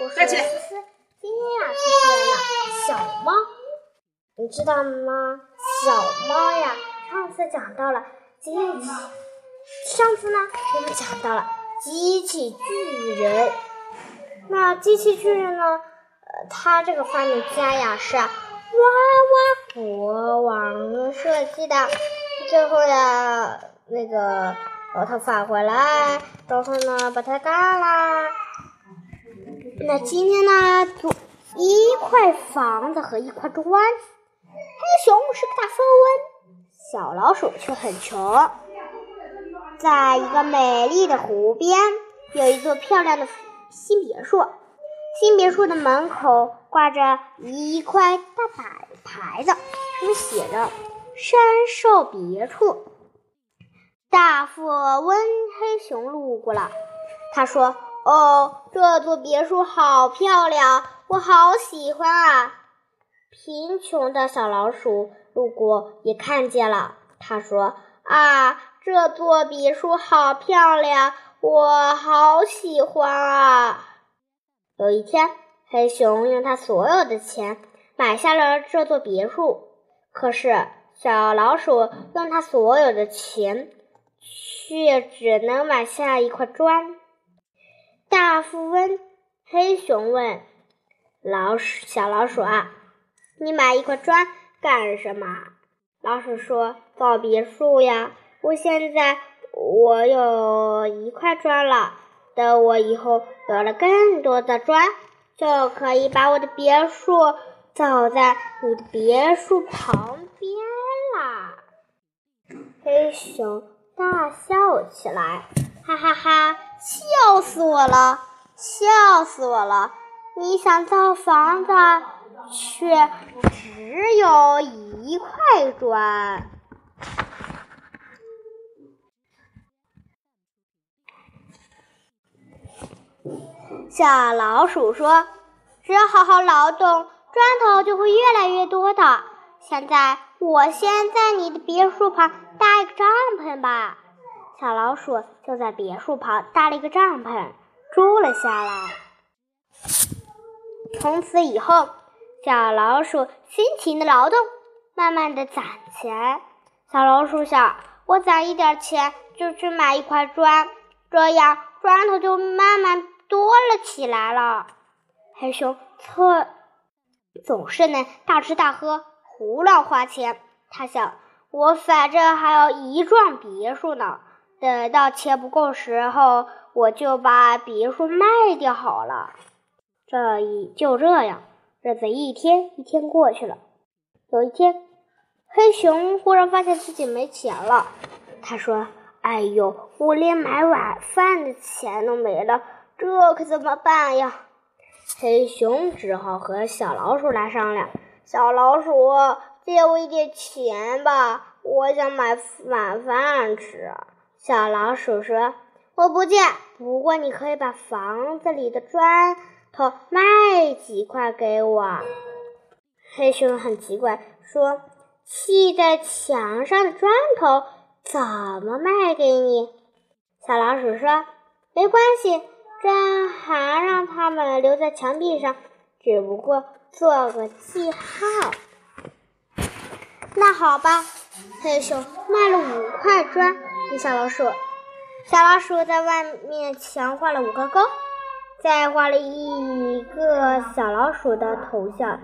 我是思思，今天呀，出现了小猫，你知道吗？小猫呀，上次讲到了机器，上次呢，我们讲到了机器巨人。那机器巨人呢？呃，他这个发明家呀，是娃娃国王设计的。最后呀，那个把它返回来，然后呢，把它干了。那今天呢，做一块房子和一块砖。黑熊是个大富翁，小老鼠却很穷。在一个美丽的湖边，有一座漂亮的新别墅。新别墅的门口挂着一块大摆牌子，上面写着“山寿别墅”。大富翁黑熊路过了，他说。哦，这座别墅好漂亮，我好喜欢啊！贫穷的小老鼠路过也看见了，他说：“啊，这座别墅好漂亮，我好喜欢啊！”有一天，黑熊用他所有的钱买下了这座别墅，可是小老鼠用他所有的钱却只能买下一块砖。大富翁黑熊问：“老鼠，小老鼠啊，你买一块砖干什么？”老鼠说：“造别墅呀！我现在我有一块砖了，等我以后有了更多的砖，就可以把我的别墅造在你的别墅旁边啦。”黑熊大笑起来，哈哈哈！笑死我了！笑死我了！你想造房子，却只有一块砖。小老鼠说：“只要好好劳动，砖头就会越来越多的。现在，我先在你的别墅旁搭一个帐篷吧。”小老鼠就在别墅旁搭了一个帐篷，住了下来。从此以后，小老鼠辛勤的劳动，慢慢的攒钱。小老鼠想，我攒一点钱就去买一块砖，这样砖头就慢慢多了起来了。黑熊特总是能大吃大喝，胡乱花钱。他想，我反正还有一幢别墅呢。等到钱不够时候，我就把别墅卖掉好了。这一就这样，日子一天一天过去了。有一天，黑熊忽然发现自己没钱了。他说：“哎呦，我连买晚饭的钱都没了，这可怎么办呀？”黑熊只好和小老鼠来商量：“小老鼠，借我一点钱吧，我想买晚饭吃。”小老鼠说：“我不借，不过你可以把房子里的砖头卖几块给我。”黑熊很奇怪，说：“砌在墙上的砖头怎么卖给你？”小老鼠说：“没关系，这还让他们留在墙壁上，只不过做个记号。”那好吧，黑熊卖了五块砖。给小老鼠，小老鼠在外面墙画了五个勾，再画了一个小老鼠的头像，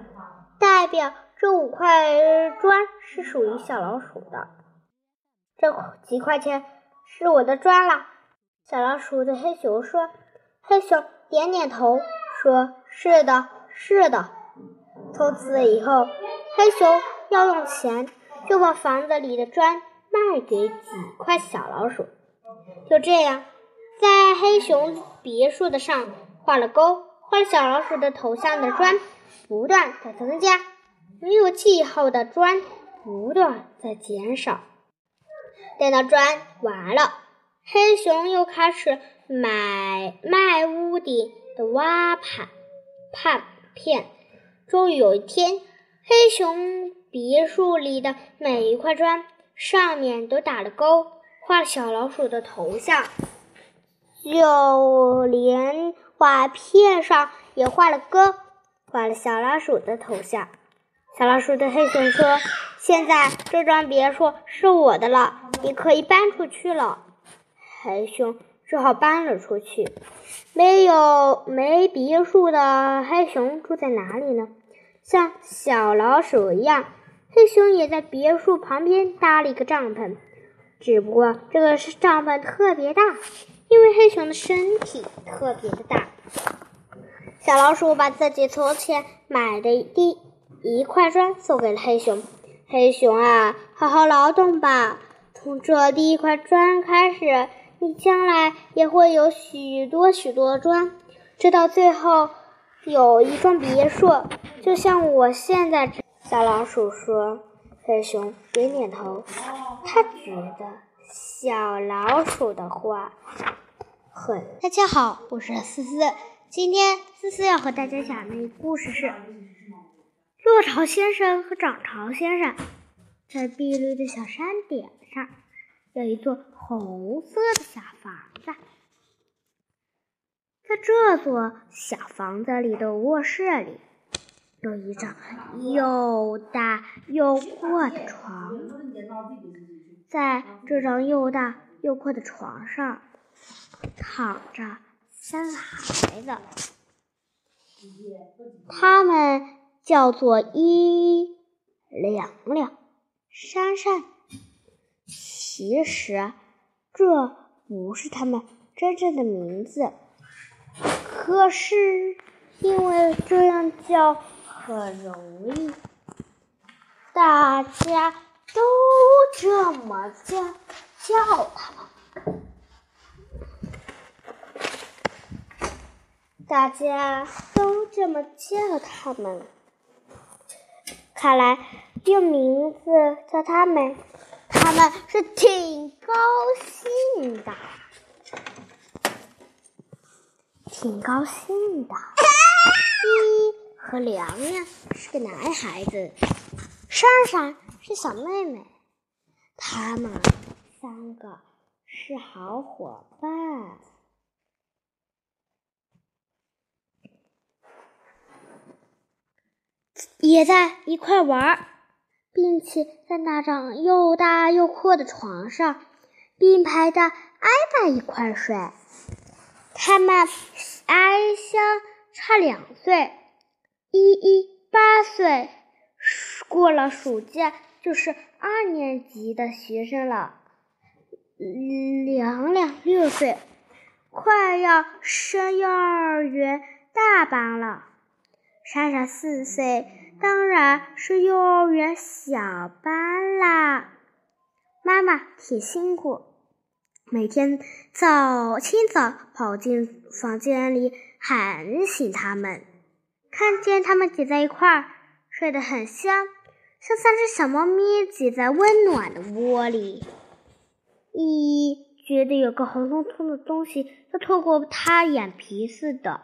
代表这五块砖是属于小老鼠的。这几块钱是我的砖了。小老鼠对黑熊说：“黑熊点点头，说是的，是的。”从此以后，黑熊要用钱，就把房子里的砖。卖给几块小老鼠，就这样，在黑熊别墅的上画了勾，画了小老鼠的头像的砖不断在增加，没有记号的砖不断在减少。等到砖完了，黑熊又开始买卖屋顶的挖盘盘片。终于有一天，黑熊别墅里的每一块砖。上面都打了勾，画了小老鼠的头像，就连瓦片上也画了勾，画了小老鼠的头像。小老鼠对黑熊说：“现在这幢别墅是我的了，你可以搬出去了。”黑熊只好搬了出去。没有没别墅的黑熊住在哪里呢？像小老鼠一样，黑熊也在别墅旁边搭了一个帐篷，只不过这个帐篷特别大，因为黑熊的身体特别的大。小老鼠把自己从前买的第一块砖送给了黑熊。黑熊啊，好好劳动吧！从这第一块砖开始，你将来也会有许多许多砖，直到最后有一幢别墅，就像我现在。小老鼠说：“黑熊点点头，他觉得小老鼠的话很……大家好，我是思思，今天思思要和大家讲的故事是。”落潮先生和涨潮先生在碧绿的小山顶上有一座红色的小房子，在这座小房子里的卧室里有一张又大又阔的床，在这张又大又阔的床上躺着三个孩子，他们。叫做一两两、珊珊，其实这不是他们真正的名字，可是因为这样叫很容易，大家都这么叫叫他。大家都这么叫他们。看来用名字叫他们，他们是挺高兴的，挺高兴的。一 和凉凉是个男孩子，珊珊是小妹妹，他们三个是好伙伴。也在一块玩，并且在那张又大又阔的床上并排的挨在一块睡。他们挨相差两岁，依依八岁，过了暑假就是二年级的学生了。凉凉六岁，快要升幼儿园大班了。莎莎四岁，当然是幼儿园小班啦。妈妈挺辛苦，每天早清早跑进房间里喊醒他们，看见他们挤在一块儿，睡得很香，像三只小猫咪挤在温暖的窝里。依依觉得有个红彤彤的东西要透过它眼皮似的。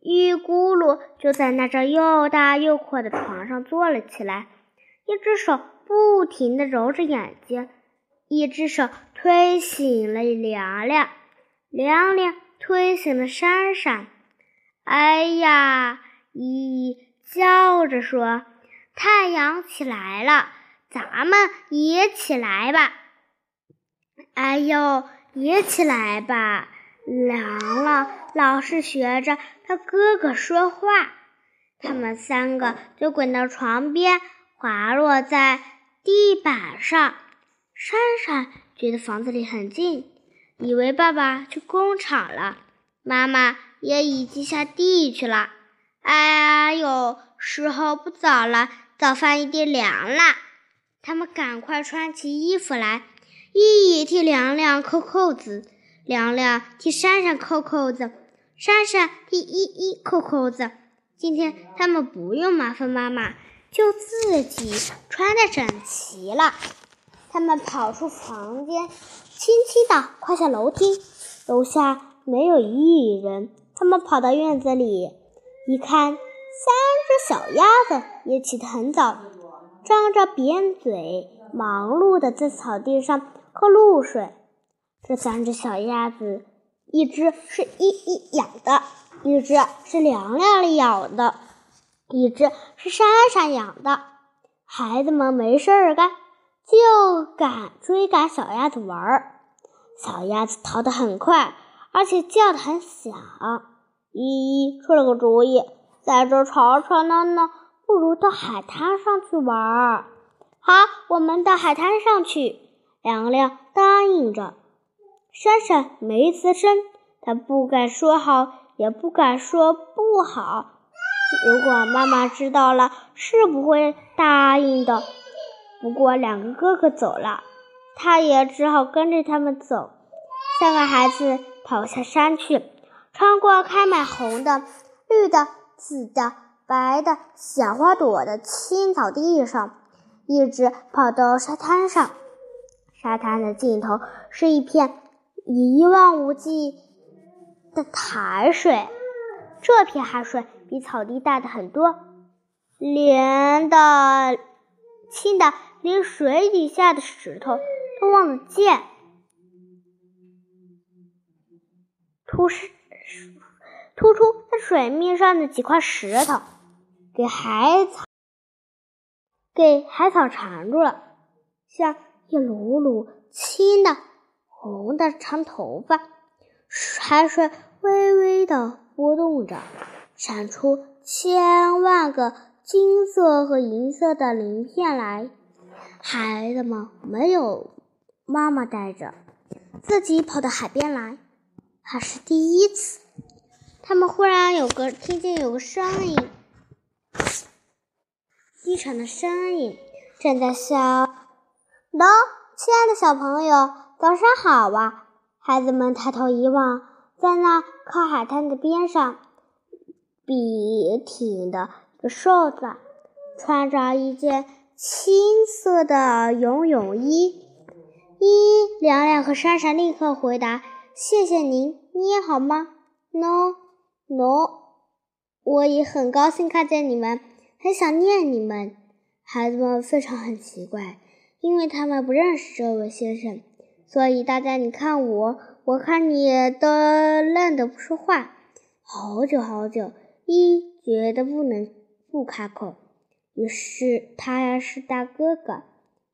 一咕噜就在那张又大又阔的床上坐了起来，一只手不停地揉着眼睛，一只手推醒了凉凉，凉凉推醒了珊珊。哎呀！依依叫着说：“太阳起来了，咱们也起来吧！”哎呦，也起来吧！凉了，老是学着他哥哥说话。他们三个就滚到床边，滑落在地板上。珊珊觉得房子里很静，以为爸爸去工厂了，妈妈也已经下地去了。哎呀，有，时候不早了，早饭一定凉了。他们赶快穿起衣服来，一替凉凉扣扣子。凉凉替珊珊扣扣子，珊珊替依依扣扣子。今天他们不用麻烦妈妈，就自己穿戴整齐了。他们跑出房间，轻轻地跨下楼梯。楼下没有一人。他们跑到院子里，一看，三只小鸭子也起得很早，张着扁嘴，忙碌地在草地上喝露水。这三只小鸭子，一只是依依养的，一只是凉凉养的，一只是珊珊养的。孩子们没事儿干，就赶追赶小鸭子玩儿。小鸭子逃得很快，而且叫得很响。依依出了个主意，在这吵吵闹闹，不如到海滩上去玩儿。好，我们到海滩上去。凉凉答应着。珊珊没吱声，她不敢说好，也不敢说不好。如果妈妈知道了，是不会答应的。不过两个哥哥走了，她也只好跟着他们走。三个孩子跑下山去，穿过开满红的、绿的、紫的、白的小花朵的青草地上，一直跑到沙滩上。沙滩的尽头是一片一望无际的海水。这片海水比草地大的很多，连的、清的，连水底下的石头都望得见。突是突出在水面上的几块石头，给海草给海草缠住了，像一缕缕青的、红的长头发。海水微微的。波动着，闪出千万个金色和银色的鳞片来。孩子们没有妈妈带着，自己跑到海边来，还是第一次。他们忽然有个听见有个声音，低沉的声音，正在笑：“喏，亲爱的小朋友，早上好啊！”孩子们抬头一望。在那靠海滩的边上，笔挺的一个瘦子，穿着一件青色的游泳衣。一凉凉和珊珊立刻回答：“谢谢您，你也好吗？”“No，No，我也很高兴看见你们，很想念你们。”孩子们非常很奇怪，因为他们不认识这位先生，所以大家你看我。我看你都愣得不说话，好久好久，一觉得不能不开口。于是他是大哥哥，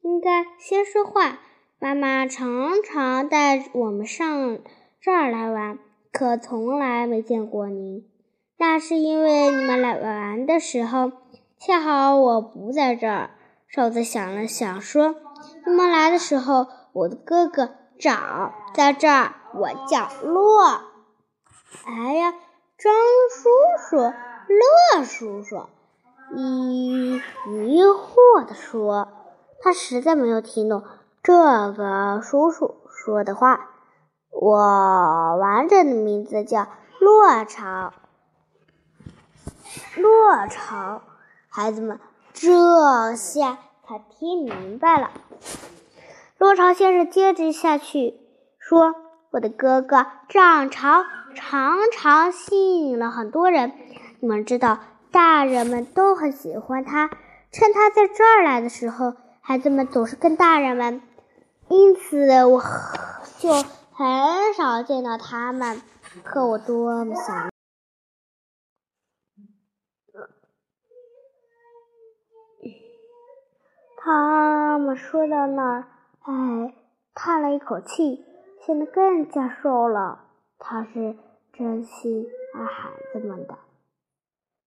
应该先说话。妈妈常常带我们上这儿来玩，可从来没见过您。那是因为你们来玩的时候，恰好我不在这儿。瘦子想了想说：“你们来的时候，我的哥哥长在这儿。”我叫洛，哎呀，张叔叔、乐叔叔疑疑惑地说：“他实在没有听懂这个叔叔说的话。我完整的名字叫洛潮，洛潮。”孩子们这下他听明白了。洛潮先生接着下去说。我的哥哥涨潮常常吸引了很多人，你们知道，大人们都很喜欢他。趁他在这儿来的时候，孩子们总是跟大人们，因此我就很少见到他们。可我多么想他们说到那儿，哎，叹了一口气。显得更加瘦了。他是真心爱孩子们的。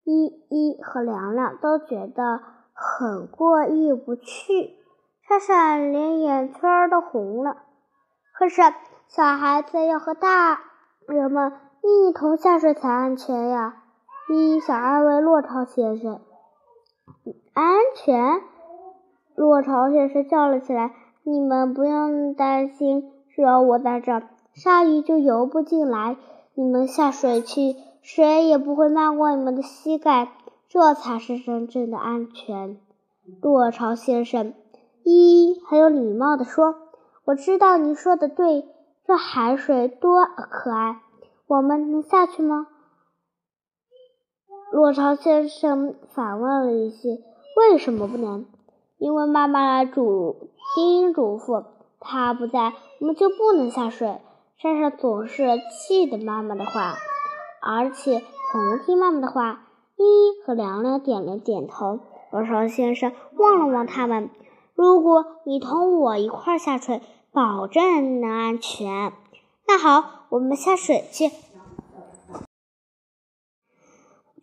依依和凉凉都觉得很过意不去，闪闪连眼圈都红了。可是小孩子要和大人们一同下水才安全呀！一想安慰落潮先生。安全？落潮先生叫了起来：“你们不用担心。”只要我在这，鲨鱼就游不进来。你们下水去，水也不会漫过你们的膝盖，这才是真正的安全。落潮先生，依依很有礼貌地说：“我知道你说的对，这海水多可爱。我们能下去吗？”落潮先生反问了一句：“为什么不能？”因为妈妈嘱叮嘱咐。他不在，我们就不能下水。珊珊总是记得妈妈的话，而且同听妈妈的话。依依和凉凉点了点头。多少先生望了望他们：“如果你同我一块下水，保证能安全。那好，我们下水去。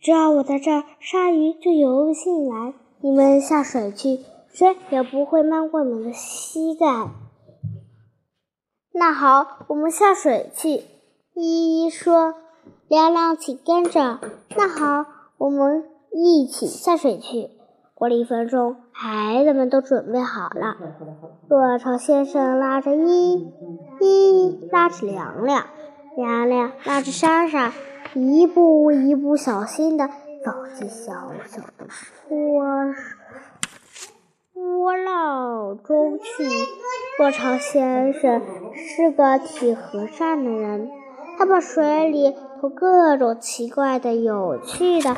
只要我在这儿，鲨鱼就游不进来。你们下水去，水也不会漫过你们的膝盖。”那好，我们下水去。依依说：“凉凉，请跟着。”那好，我们一起下水去。过了一分钟，孩子们都准备好了。落潮先生拉着依依，依依拉着凉凉，凉凉拉着莎莎，一步一步小心的走进小小的波波浪中去。落潮先生是个挺和善的人，他把水里头各种奇怪的、有趣的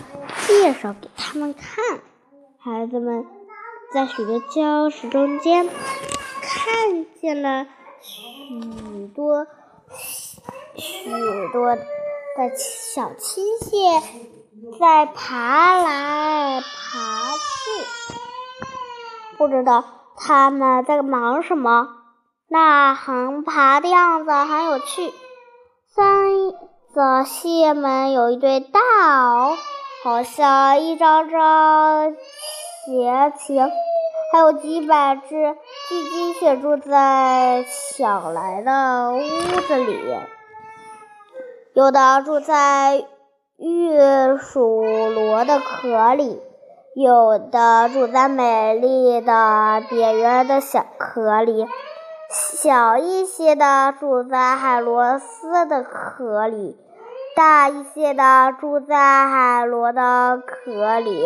介绍给他们看。孩子们在许多礁石中间看见了许多许多的小青蟹在爬来爬去，不知道。他们在忙什么？那横爬的样子很有趣。三则蟹们有一对大螯，好像一张张斜情。还有几百只巨金蟹住在抢来的屋子里，有的住在玉鼠螺的壳里。有的住在美丽的扁圆的小壳里，小一些的住在海螺丝的壳里，大一些的住在海螺的壳里，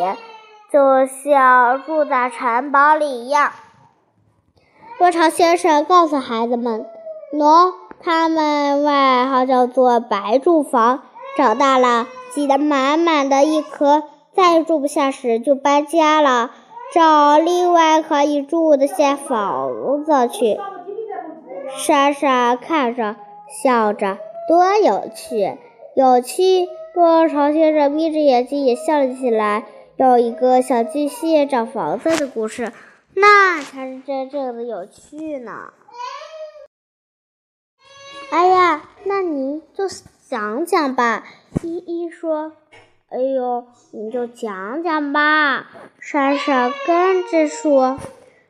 就像住在城堡里一样。多巢先生告诉孩子们：“喏，他们外号叫做白住房，长大了挤得满满的一颗。”再住不下时，就搬家了，找另外可以住的些房子去。莎莎看着，笑着，多有趣，有趣！多巢先生眯着眼睛也笑了起来。有一个小巨蟹找房子的故事，那才是真正的有趣呢。哎呀，那你就讲讲吧。依依说。哎呦，你就讲讲吧。莎莎跟着说。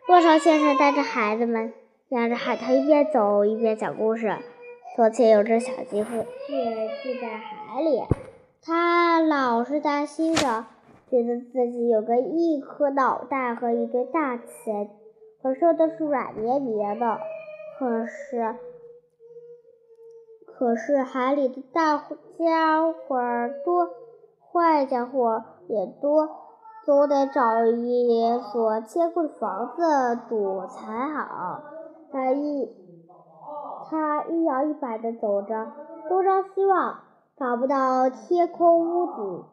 落潮先生带着孩子们沿着海滩一边走一边讲故事。从前有只小鸡蟹住在海里，它老是担心着，觉得自己有个一颗脑袋和一对大钳，可是都是软绵绵的。可是，可是海里的大家伙多。坏家伙也多，总得找一所坚固的房子住才好。他一他一摇一摆地走着，东张西望，找不到天空屋子。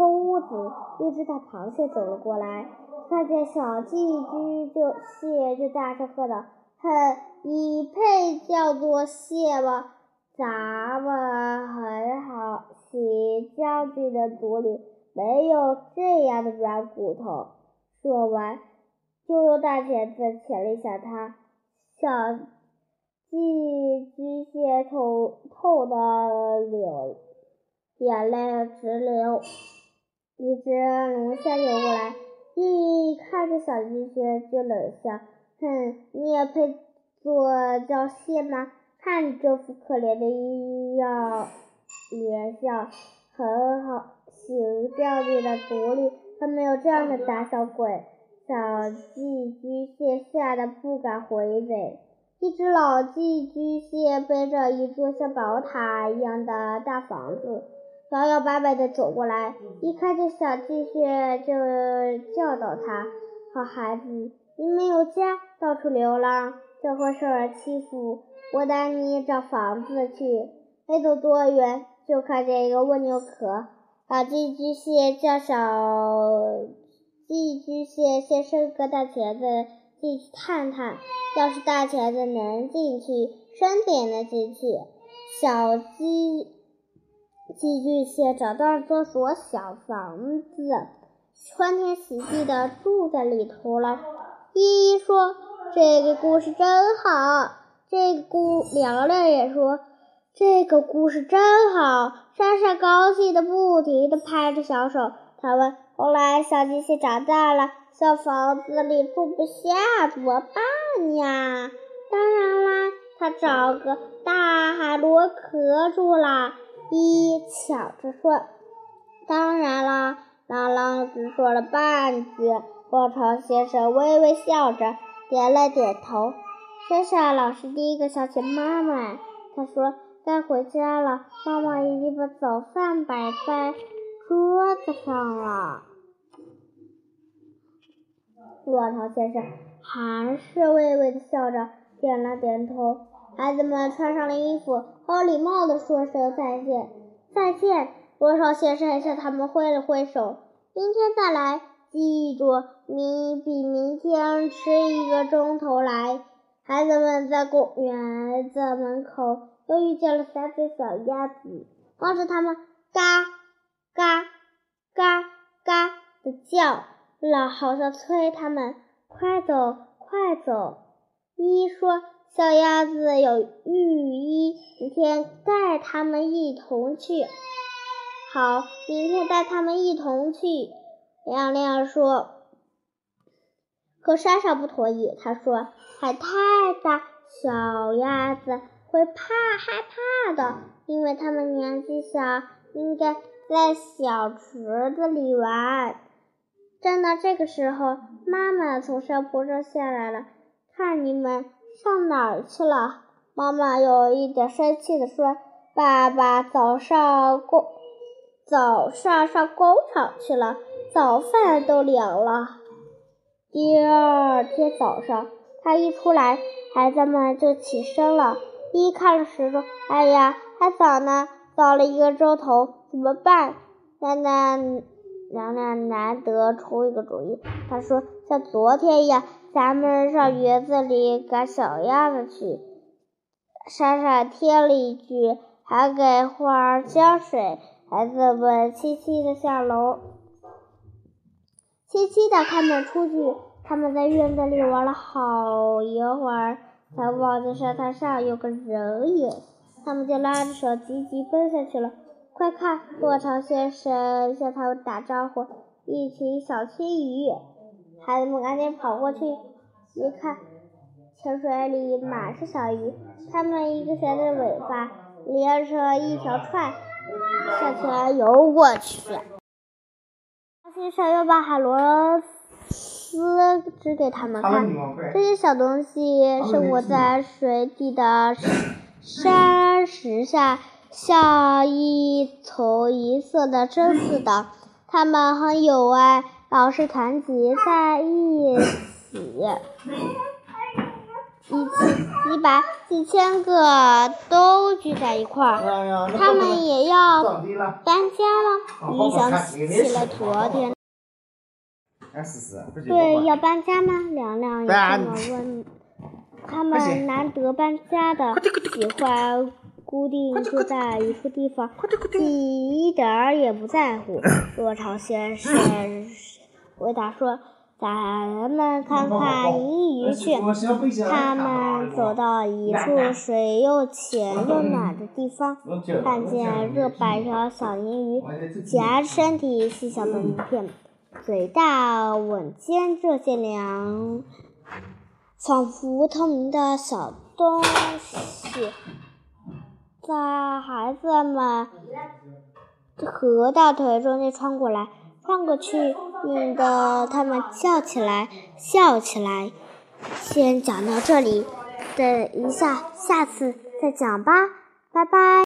空屋子，一只大螃蟹走了过来，看见小寄居就蟹，就大声喝道：“哼，你配叫做蟹吗？咱们很好。”齐将军的族里没有这样的软骨头。说完，就用大钳子钳了一下它。小寄居蟹痛痛的流眼泪直流。一只龙虾游过来，一看见小寄居蟹就冷笑：“哼，你也配做叫蟹吗？看你这副可怜的样。”连笑，很好。行将军的族里，还没有这样的胆小鬼。小寄居蟹吓得不敢回嘴。一只老寄居蟹背着一座像宝塔一样的大房子，摇摇摆摆地走过来。一看见小寄蟹，就教导他：“好孩子，你没有家，到处流浪，就会受人欺负。我带你找房子去。没走多远。”就看见一个蜗牛壳，小寄居蟹叫小寄居蟹先伸个大钳子进去探探，要是大钳子能进去，伸点能进去。小寄寄居蟹找到了这所小房子，欢天喜地的住在里头了。依依说：“这个故事真好。”这个故凉凉也说：“这个故事真好。”莎莎高兴的不停的拍着小手。她问：“后来小鸡蟹长大了，小房子里住不下，怎么办呀？”当然啦，他找个大海螺壳住了。依依抢着说：“当然啦！”朗朗只说了半句。波潮先生微微笑着，点了点头。莎莎老师第一个想起妈妈。他说：“该回家了，妈妈已经把早饭摆在桌子上了。”波潮先生还是微微的笑着，点了点头。孩子们穿上了衣服，好礼貌地说声再见。再见，罗少先生向他们挥了挥手。明天再来，记住，明比明天迟一个钟头来。孩子们在公园的门口又遇见了三只小鸭子，望着它们嘎嘎嘎嘎的叫，了，好像催他们快走快走。一说。小鸭子有浴衣，明天带他们一同去。好，明天带他们一同去。亮亮说。可莎莎不同意，她说海太大，小鸭子会怕害怕的，因为它们年纪小，应该在小池子里玩。正当这个时候，妈妈从山坡上下来了，看你们。上哪儿去了？妈妈有一点生气地说：“爸爸早上工早上上工厂去了，早饭都凉了。”第二天早上，他一出来，孩子们就起身了。一看时钟，哎呀，还早呢，早了一个钟头，怎么办？奶奶娘娘难得出一个主意，她说：“像昨天一样。”咱们上园子里赶小鸭子去。莎莎添了一句，还给花儿浇水。孩子们齐齐的下楼，轻轻的开门出去。他们在院子里玩了好一会儿，才望见沙滩上有个人影。他们就拉着手急急奔下去了。快看，落潮先生向他们打招呼，一群小青鱼。孩子们赶紧跑过去，一看，泉水里满是小鱼，它们一个悬着尾巴，连成一条串，向前游过去。先生又把海螺丝指给他们看，这些小东西生活在水底的山石下，像一丛银色的针似的，它们很有爱。老是团结在一起，一起几百、几千个都聚在一块儿。他们也要搬家了。你想起了昨天。对，要搬家吗？凉凉也这么问。他们难得搬家的，喜欢。固定住在一处地方，你一点儿也不在乎。落潮先生回答说：“咱们看看银鱼去。”他们走到一处水又浅又暖的地方，看见这百条小银鱼夹着身体细小的鳞片，嘴大吻尖这些凉，仿佛透明的小东西。在孩子们和大腿中间穿过来，转过去，引得他们笑起来，笑起来。先讲到这里，等一下，下次再讲吧，拜拜。